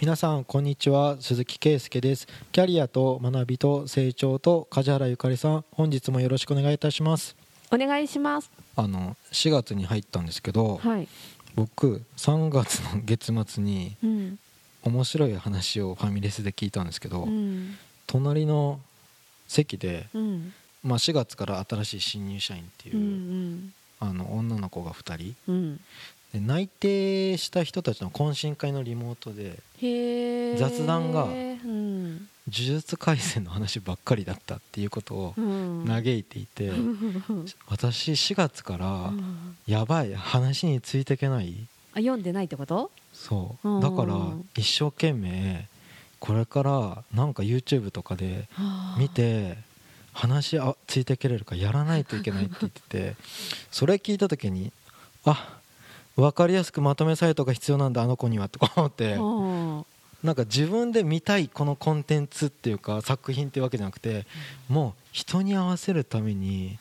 皆さんこんにちは。鈴木圭介です。キャリアと学びと成長と梶原ゆかりさん。本日もよろしくお願いいたします。お願いします。あの4月に入ったんですけどはい、僕3月の月末にうん。面白い話をファミレスで聞いたんですけど、うん。隣の席で、うん。まあ、4月から新しい新入社員っていうう、んあの女の子が2人。うん。で内定した人たちの懇親会のリモートで雑談がうん。呪術廻戦の話ばっかりだったっていうことをうん。嘆いていて、う ん私4月からうん。やばい話についていけない。あ読んでないってこと？そう。うん。だから一生懸命これからなんか YouTube とかで見て話あついていけれるかやらないといけないって言っててそれ聞いた時にあ分かりやすくまとめサイトが必要なんだあの子にはとか思って。うん。なんか自分で見たいこのコンテンツっていうか作品っていうわけじゃなくてもう人に合わせるために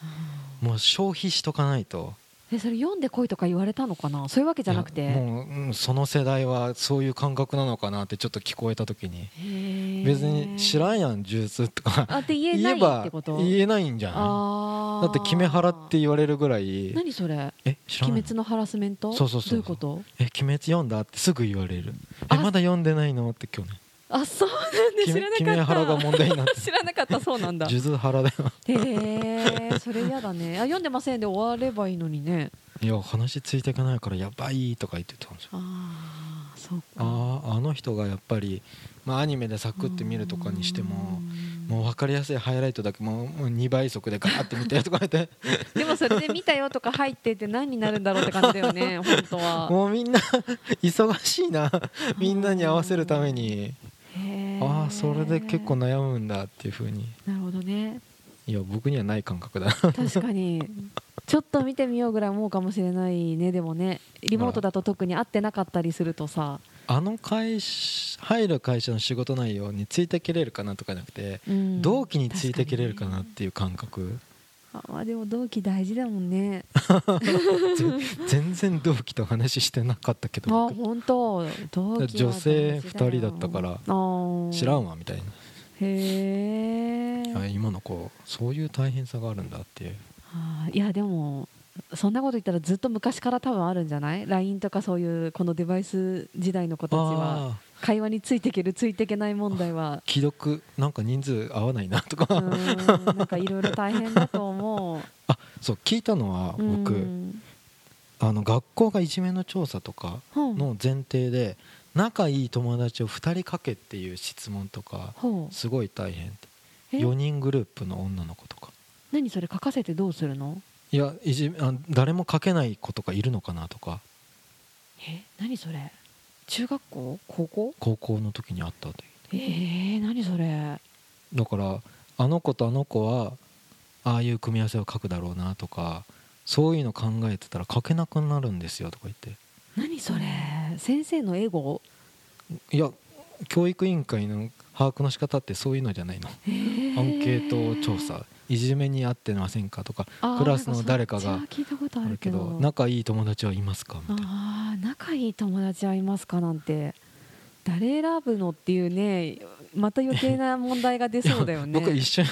もう消費しとかないとえそれ読んでこいとか言われたのかな？そういうわけじゃなくて。もう、うんその世代はそういう感覚なのかなってちょっと聞こえた時に。別に知らんやんジュースとか。あって言えないばってこと？言えないんじゃなあいだって決め腹って言われるぐらい。何それ？え知らない鬼滅のハラスメント？そうそうそうどういうこと？え鬼滅読んだ？ってすぐ言われる。えあまだ読んでないの？って今日ねあそうなんで知らなかった。決め腹が問題になって知らなかった。そうなんだ。数珠腹だよ。へえそれ嫌だね。あ読んでませんで終わればいいのにね。いや話ついていかないからやばいとか言ってたんですよ。ああそうか。あああの人がやっぱり、まあ、アニメでサクって見るとかにしてももう分かりやすいハイライトだけもうもう2倍速でガーって見てとか言って。でもそれで見たよとか入ってて何になるんだろうって感じだよね本当は。もうみんな忙しいな。みんなに合わせるためにああそれで結構悩むんだっていうふうに。なるほどね。いや僕にはない感覚だ。な確かに。ちょっと見てみようぐらい思うかもしれないねでもね。リモートだと特に会ってなかったりするとさ、あの会社入る会社の仕事内容についてけれるかなとかじゃなくて、うん。同期についてけれるかなっていう感覚、あまあでも同期大事だもんね。全然同期と話してなかったけあど。僕本当。同期女性二人だったから。知らんわみたいな、へえあ今の子そういう大変さがあるんだっていう。あーいやでもそんなこと言ったらずっと昔から多分あるんじゃない ?LINE とかそういうこのデバイス時代の子たちは。あ会話についていけるついていけない問題は。ー既読なんか人数合わないなとか、なんかいろいろ大変だと思う。あそう聞いたのは僕、うん。あの学校がいじめの調査とかの前提で仲いい友達を2人かけっていう質問とかすごい大変。ってえ？4人グループの女の子とか。何それ書かせてどうするの？いやいじめあ誰もかけない子とかいるのかなとか。え何それ？中学校？高校？高校の時にあったという。えー、何それ？だからあの子とあの子はああいう組み合わせを書くだろうなとかそういうの考えてたら書けなくなるんですよとか言って。何それ？先生のエゴ？いや教育委員会の把握の仕方ってそういうのじゃないの。えー。アンケート調査。いじめに遭ってませんかとかクラスの誰かがああるけど。ど仲いい友達はいますかみたいな。仲いい友達はいますかなんて。誰選ぶのっていうねまた余計な問題が出そうだよね。僕一緒に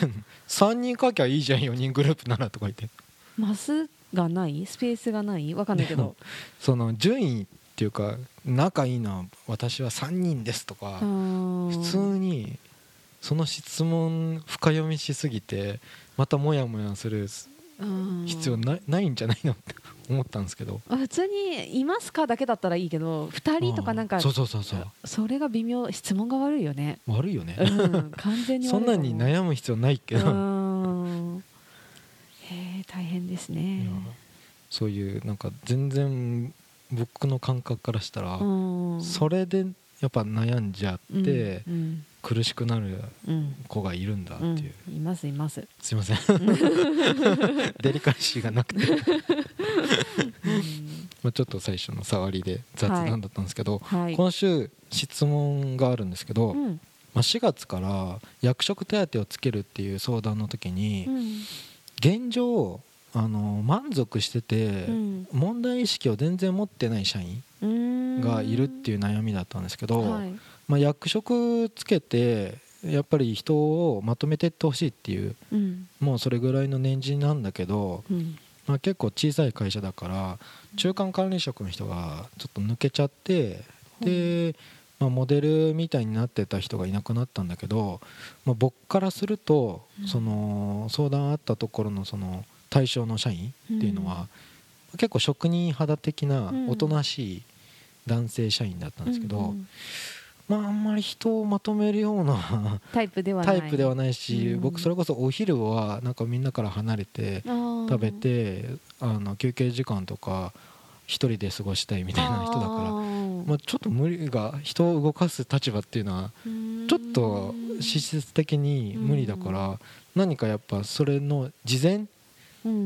3人書きゃいいじゃん4人グループならとか言って。マスがない？スペースがない？わかんないけど。その順位っていうか仲いいのは私は3人ですとか普普通にその質問深読みしすぎてまたモヤモヤする必要ないないんじゃないのって 思ったんですけど。普通に「いますか?」だけだったらいいけど2人とかなんかそうそうそうそう。それが微妙質問が悪いよね。悪いよね。うん完全にそんなに悩む必要ないけど、うん。へえ大変ですいねやそういうなんか全然僕の感覚からしたら、うん。それでやっぱ悩んじゃってうん苦しくなるうん子がいるんだってう。ん。いう、いますいます。すいません。デリカシーがなくて。まあちょっと最初の触りで雑談だったんですけど、はい。今週質問があるんですけど、うん。まあ、4月から役職手当をつけるっていう相談の時に、うん。現状あの満足してて、うん。問題意識を全然持ってない社員うん。がいるっていう悩みだったんですけど、はい。まあ、役職つけてやっぱり人をまとめていってほしいっていううん。もうそれぐらいの年次なんだけど、うん。まあ、結構小さい会社だから中間管理職の人がちょっと抜けちゃってで、まあ、モデルみたいになってた人がいなくなったんだけど、まあ、僕からするとうん。その相談あったところのその対象の社員っていうのは結構職人肌的なうん。おとなしい男性社員だったんですけど、うんうんまああんまり人をまとめるような タイプではない。タイプではないし、うん。僕それこそお昼はなんかみんなから離れて食食べてあの休憩時間とか一人で過ごしたいみたいな人だからまあ、ちょっと無理が人を動かす立場っていうのはちょっと資質的に無理だから何かやっぱそれの事前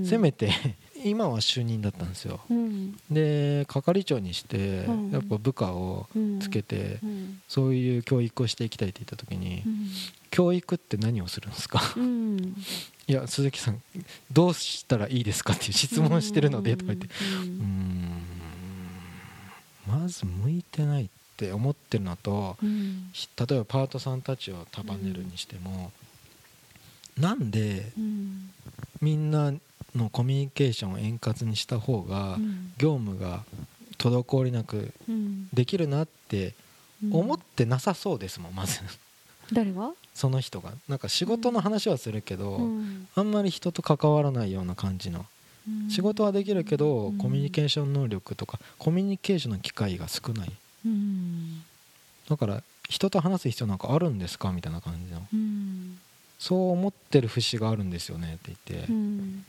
せめて 今は就任だったんですよ。うん。で係長にしてうん。やっぱ部下をうん。つけてうん。そういう教育をしていきたいって言った時にうん。教育って何をするんですか？うん。いや鈴木さんどうしたらいいですかっていう質問してるのでとか言って。うん。まず向いてないって思ってるのと例えばパートさんたちを束ねるにしても、なんでうんみんなのコミュニケーションを円滑にした方がうん。業務が滞りなくうん。できるなって思ってなさそうですもんまず。誰が？その人が。なんか仕事の話はするけど、うん。あんまり人と関わらないような感じの。うん。仕事はできるけど、うん。コミュニケーション能力とかコミュニケーションの機会が少ない。うん。だから人と話す必要なんかあるんですか？みたいな感じの。うんそう思ってる節があるんですよねって言って、うん。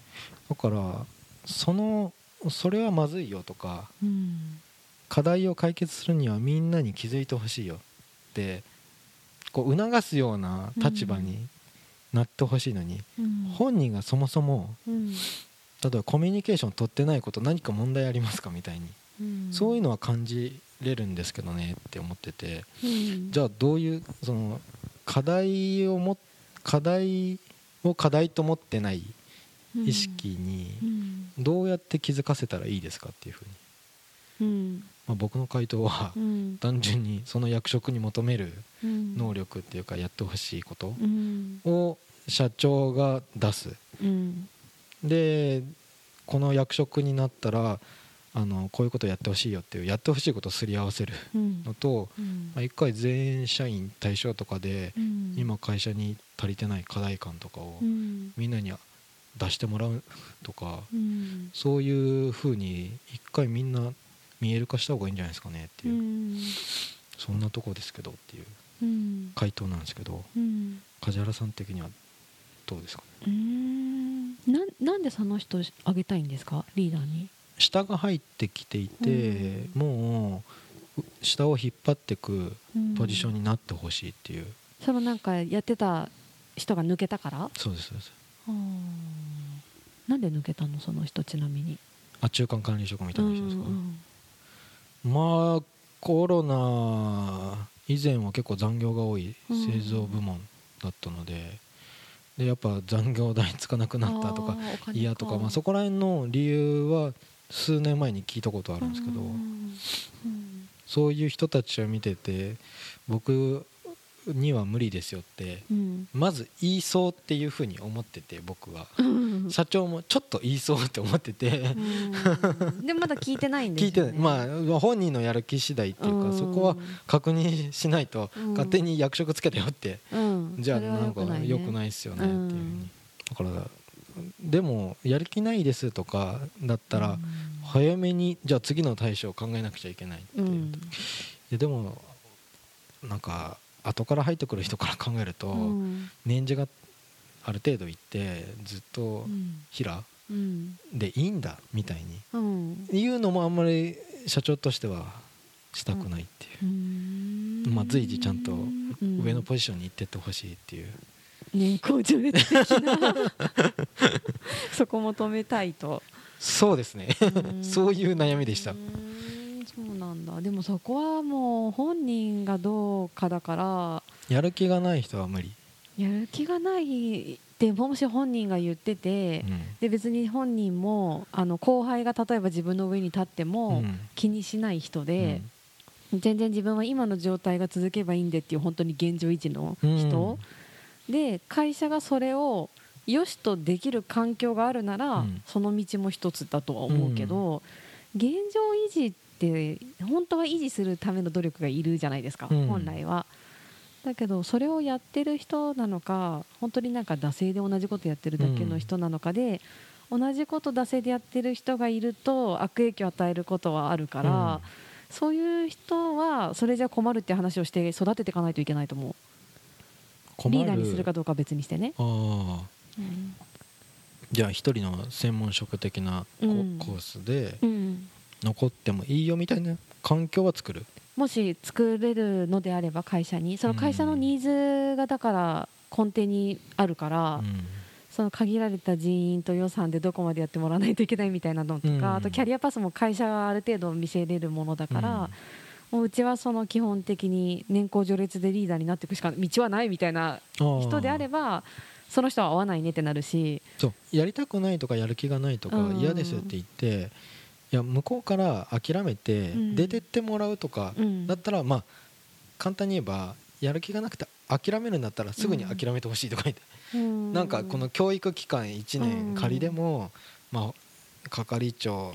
だからそのそれはまずいよとかうん。課題を解決するにはみんなに気づいてほしいよってこう促すような立場になってほしいのに、うん。本人がそもそもうん。例えばコミュニケーション取ってないこと何か問題ありますかみたいに、うん。そういうのは感じれるんですけどねって思っててうんじゃあどういうその課題をも課題を課題と思ってない意識にうん。どうやって気づかせたらいいですかっていうふうに、うん。まあ、僕の回答はうん。単純にその役職に求めるうん。能力っていうかやってほしいことうん。を社長が出す。うん。でこの役職になったらあのこういうことやってほしいよっていうやってほしいことをすり合わせるうん。のと、うん。まあ、1回全員社員対象とかでうん。今会社に足りてない課題感とかをうん。みんなに出してもらうとかうん。そういうふうに1回みんな見える化した方がいいんじゃないですかねってういう。ん。そんなとこですけどっていううん。回答なんですけどうん。梶原さん的にはどうですかね？うん。なんなんでその人あげたいんですか？リーダーに下が入ってきていて、もう下を引っ張っていくポジションにになってほしいっていう、そのなんかやってた人が抜けたから？そうですそうです。なんで抜けたのその人ちなみに？あ中間管理職みたいな人ですか、うんまあコロナ以前は結構残業が多い製造部門だったので,、でやっぱ残業代つかなくなったとか嫌とか、まあ、そこら辺の理由は数年前に聞いたことああるんですけど、うん。そういう人たちを見てて僕には無理ですよってうん。まず言いそうっていうふうに思ってて僕は。うん。社長もちょっと言いそうって思ってて。うん。でもまだ聞いてないんですよ、ね、聞いてない。まあ本人のやる気次第っていうかそこは確認しないとうん。勝手に役職つけたよって。うん。じゃあなんか良くないっすよねっていうふうに。うん。だからでもやる気ないですとかだったらうん。早めにじゃあ次の対処を考えなくちゃいけないっていう。うん。ででもなんか後から入ってくる人から考えると、うん。年次がある程度いってずっとうん。平うん。でいいんだみたいに。うん。言うのもあんまり社長としてはしたくないっていう。う、ん。まあ、随時ちゃんとうん。上のポジションに行ってってほしいっていう、年功序列的な。そこ求めたいと。そうですね。そういう悩みでした。そうなんだ。でもそこはもう本人がどうかだから。やる気がない人は無理、やる気がないってもし本人が言ってて、うん。で別に本人もあの後輩が例えば自分の上に立ってもうん。気にしない人で、全然自分は今の状態が続けばいいんでっていう本当に現状維持の人、で会社がそれをよしとできる環境があるなら、うん。その道も一つだとは思うけど、現状維持って本当は維持するための努力がいるじゃないですか、うん。本来は。だけどそれをやってる人なのか本当になんか惰性で同じことやってるだけの人なのかで、同じこと惰性でやってる人がいると悪影響を与えることはあるから、そういう人はそれじゃ困るって話をして育てていかないといけないと思う。困リーダーにするかどうかは別にしてね。ああ。じゃあ一人の専門職的なコ,、ースでうん残ってもいいよみたいな環境は作る？もし作れるのであれば会社に。その会社のニーズがだから根底にあるから、うん。その限られた人員と予算でどこまでやってもらわないといけないみたいなのとか、うん。あとキャリアパスも会社がある程度見せれるものだから、もううちはその基本的に年功序列でリーダーになっていくしか道はないみたいな人であればばその人は合わないねってなるし、そう。やりたくないとかやる気がないとかうん。嫌ですって言っていや向こうから諦めてうん。出てってもらうとかうん。だったらまあ簡単に言えばやる気がなくて諦めるんだったらすぐに諦めてほしいとか言って。うん。なんかこの教育期間1うん。年仮でもまあ係長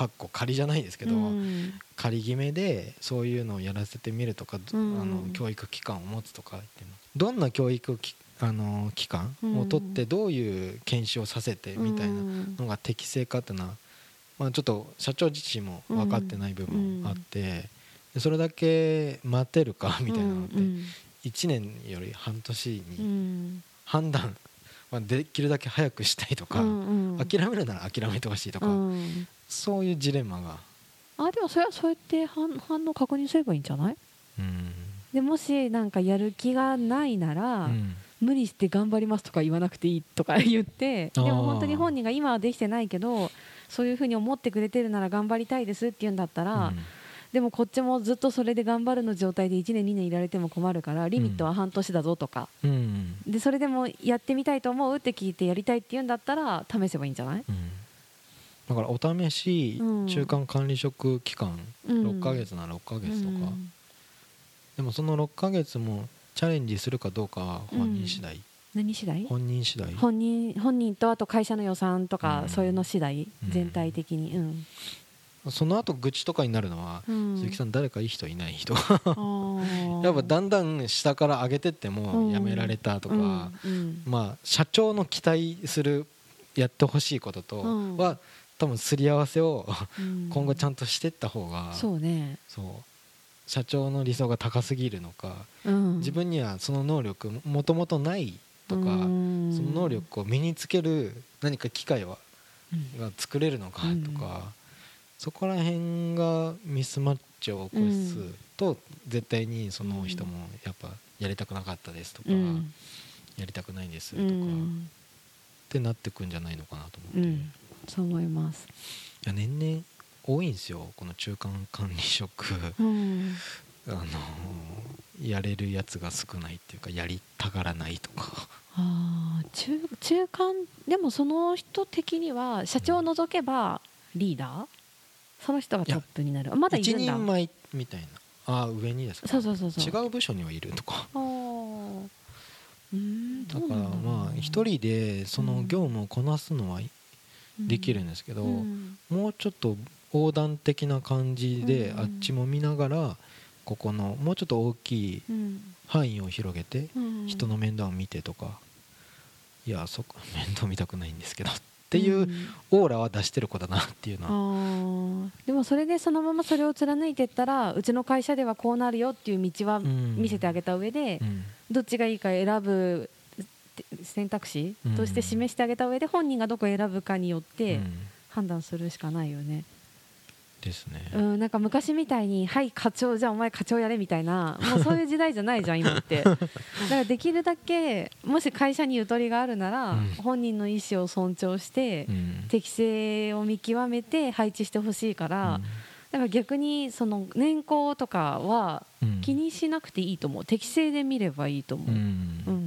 かっこ仮じゃないですけどうん。仮決めでそういうのをやらせてみるとか、うん。あの教育機関を持つとか言ってどんな教育きあの機関を取ってどういう研修をさせてみたいなのが適正かっていうのは、まあ、ちょっと社長自身も分かってない部分もあって、でそれだけ待てるかみたいなのってうん1年より半年うにん。判断、まあ、できるだけ早くしたいとか、うんうん。諦めるなら諦めてほしいとか、うん。そういうジレンマが。あでもそれはそうやって反反応確認すればいいんじゃない？うん。でもしなんかやる気がないなら、うん。無理して頑張りますとか言わなくていいとか 言ってでも本当に本人が今はできてないけどそういうふうに思ってくれてるなら頑張りたいですって言うんだったら、うんでもこっちもずっとそれで頑張るの状態で1年2年いられても困るからリミットは半年だぞとか、うん。でそれでもやってみたいと思うって聞いてやりたいって言うんだったら試せばいいんじゃない？うん。だからお試しうん。中間管理職期間うん。6ヶ月なら6ヶ月とか、うんでもその6ヶ月もチャレンジするかどうかは本人次第、何次第？本人次第。本人本人とあと会社の予算とか、うん。そういうの次第？うん。全体的に。うん、その後愚痴とかになるのは、うん。鈴木さん誰かいい人いない人。やっぱだんだん下から上げてってうん。も辞められたとか、うん。うん。まあ社長の期待するやってほしいこととうん。は、多分すり合わせをうん。今後ちゃんとしていった方が、そうね、そう。社長の理想が高すぎるのか、うん、自分にはその能力もともとないとか、うん。その能力を身につける何か機会はうん。が作れるのかうん。とか、そこら辺がミスマッチを起こすと、絶対にその人もやっぱやりたくなかったですとか、うん。やりたくないですうとか、っん。てなってくんじゃないのかなと思って、いうん、そう思います、や年々多いんですよこの中間管理職。うん、あのやれるやつが少ないっていうかやりたがらないとか。あー中中間でもその人的には社長を除けばリーダー？その人がトップになる。あまだい一るんだ。人前みたいな。ああ上にですか？そうそうそうそう。違う部署にはいるとか。だからまあ一人でその業務をこなすのはできるんですけど、うん。もうちょっと横断的な感じでうん。あっちも見ながらここのもうちょっと大きいうん。範囲を広げてうん。人の面倒を見てとか。いやそこ面倒見たくないんですけど。っていううん。オーラは出してる子だなっていうのあはー。でもそれでそのままそれを貫いていったらうちの会社ではこうなるよっていう道はうん。見せてあげた上で、うん。どっちがいいか選ぶ選択肢うんとして示してあげた上で本人がどこを選ぶかによってうん。判断するしかないよね、ですね。うん、なんか昔みたいに「はい課長じゃあお前課長やれ」みたいな もうそういう時代じゃないじゃん今って。だからできるだけもし会社にゆとりがあるなら、うん。本人の意思を尊重して、うん。適性を見極めて配置してほしいから、だから逆にその年功とかはうん。気にしなくていいと思う。適正で見ればいいと思う、うん。うん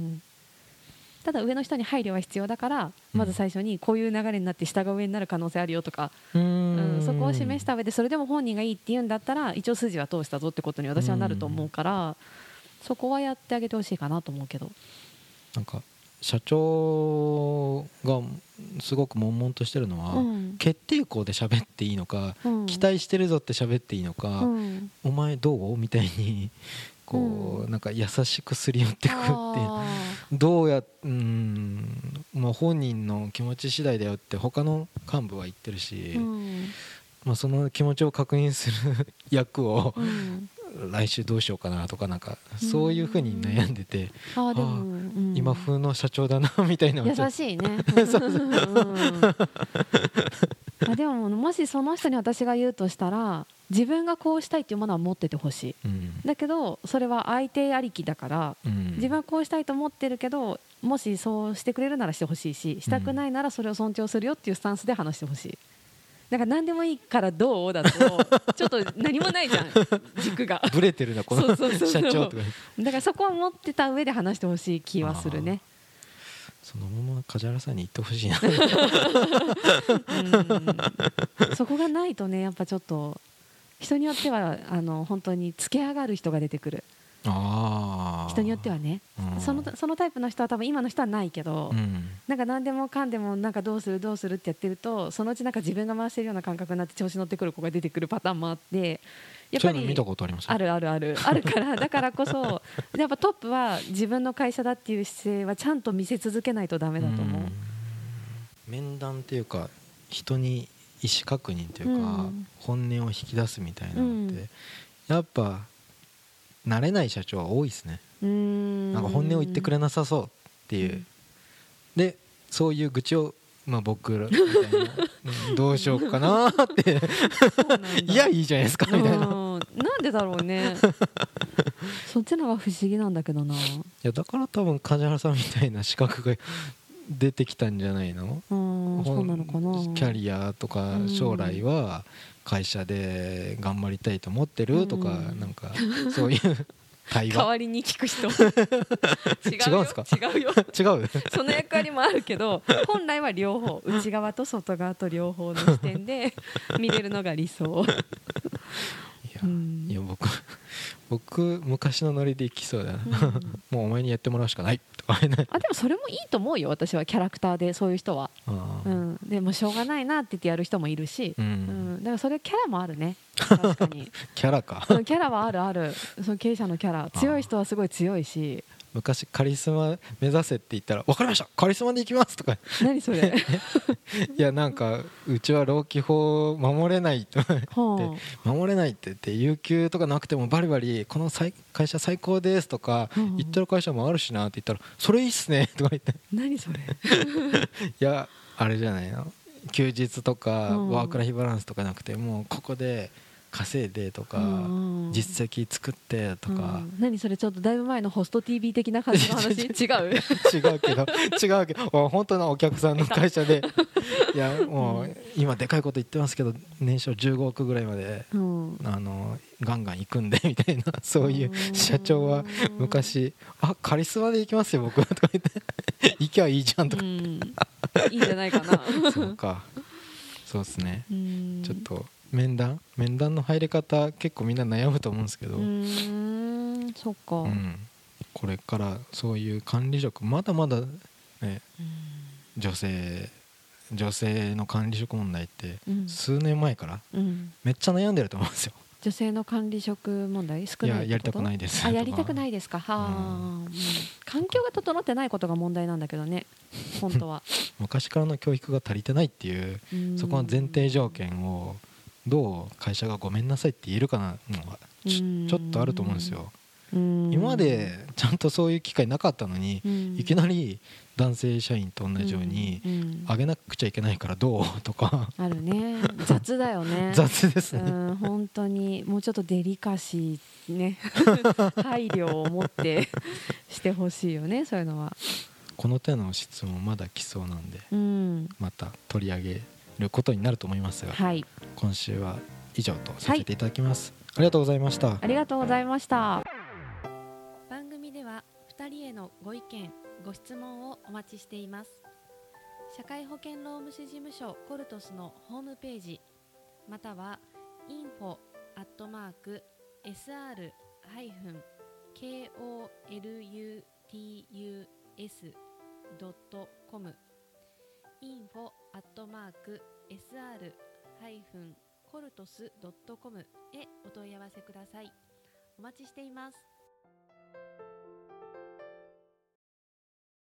ただ上の人に配慮は必要だからまず最初にこういう流れになって下が上になる可能性あるよとか、ううんんそこを示した上でそれでも本人がいいって言うんだったら一応筋は通したぞってことに私はなると思うからそこはやってあげてほしいかなと思うけど。なんか社長がすごく悶々としてるのは、うん。決定校で喋っていいのか、うん。期待してるぞって喋っていいのか、うん。お前どう？みたいにこう、うん。なんか優しくすり寄ってくってどうやうんまあ本人の気持ち次第だよって他の幹部は言ってるし、まあ、その気持ちを確認する 役をうん来週どうしようかなとかなんかそういうふうに悩んでて、あーでもうん。今風の社長だな みたいな。優しいね。うん。あでももしその人に私が言うとしたら自分がこうしたいっていうものは持っててほしい。とうん。だけどそれは相手ありきだからうん。自分はこうしたいと思ってるけどもしそうしてくれるならしてほしいししたくないならそれを尊重するよっていうスタンスで話してほしい。だから何でもいいからどうだと ちょっと何もないじゃん軸が。ブレてるなこの社長とか。だからそこは持ってた上で話してほしい気はするね。そのまま梶原さんに言ってほしいな。うん。そこがないとねやっぱちょっと人によってはあの本当につけ上がる人が出てくる人によってはね。うん。そのそのタイプの人は多分今の人はないけど、うん。なんか何でもかんでもなんかどうするどうするってやってるとそのうちなんか自分が回してるような感覚になって調子乗ってくる子が出てくるパターンもあってやっぱりあります？あるあるある。あるからだからこそやっぱトップは自分の会社だっていう姿勢はちゃんと見せ続けないとダメだと思う。ん。面談っていうか人に意思確認というか、うん。本音を引き出すみたいなのって、うん。やっぱ慣れない社長は多いですね。ん。なんか本音を言ってくれなさそうっていう、うんでそういう愚痴を、まあ、僕らみたいな。うんどうしようかなーって。いやいいじゃないですかみたいな、なんでだろうね。そっちのが不思議なんだけどな。やだから多分梶原さんみたいな資格が出てきたんじゃないの？うんそうなのかな。キャリアとかうん。将来は会社で頑張りたいと思ってる？とか、うんなんかそういう 代わりに聞く人。違うんすか？違うよ。違う？その役割もあるけど本来は両方内側と外側と両方の視点で見れるのが理想。いや,、うん。いや僕僕昔のノリでいきそうだな、うん。もうお前にやってもらうしかない。とかねあでもそれもいいと思うよ私はキャラクターでそういう人は、うん、でもしょうがないなって言ってやる人もいるし、ううん。ん、だからそれキャラもあるね。確かにキャラか。うんキャラはあるある。その経営者のキャラ。強い人はすごい強いし。昔カリスマ目指せって言ったら「分かりました。カリスマで行きます」とか。何それ？いやなんかうちは労基法守れないとは守れないって言って有給とかなくてもバリバリこの最会社最高ですとかうん言ってる会社もあるしなって言ったらそれいいっすね とか言って。あ何それ？いやあれじゃないの？休日とかうん。ワークライフバランスとかなくてもうここで稼いでとかうん実績作ってとか。うん。何それちょっとだいぶ前のホスト TV 的な感じの話？違う。違う？けど違うけど本当のお客さんの会社で いやもう今でかいこと言ってますけど年商15億ぐらいまでうん。あのガンガン行くんで みたいなそういう社長は昔「あカリスマで行きますよ僕」とか言って「行きゃいいじゃん」とか、うん。いいんじゃないかな。そうか。そうですね。うん。ちょっと面談？面談の入り方結構みんな悩むと思うんですけど、うーんそっか、うん。これからそういう管理職まだまだねうん。女性女性の管理職問題ってうん。数年前からうん。めっちゃ悩んでると思うんですよ。女性の管理職問題少ないいややりたくないです。あやりたくないいですか？はあ、うん。環境が整ってないことが問題なんだけどね本当は。昔からの教育が足りてないっていううん。そこの前提条件をどう会社がごめんなさいって言えるかなのがちょっとあると思うんですよ。うん。今までちゃんとそういう機会なかったのにうん。いきなり男性社員と同じようにあげなくちゃいけないからどうとか。あるね。雑だよね。雑ですね。うん。本当にもうちょっとデリカシーね。配慮を持ってしてほしいよねそういうのは。この手の質問まだ来そうなんでうん。また取り上げることになると思いますがはい。今週は以上とさせていただきます、ありがとうございました。ありがとうございました。番組では2人へのご意見ご質問をお待待ちしています。社会保険労務士事務所コルトスのホームページまたは info アットマーク sr- koluts.com info アットマーク sr- coltos.com へお問い合わせください。お待ちしています。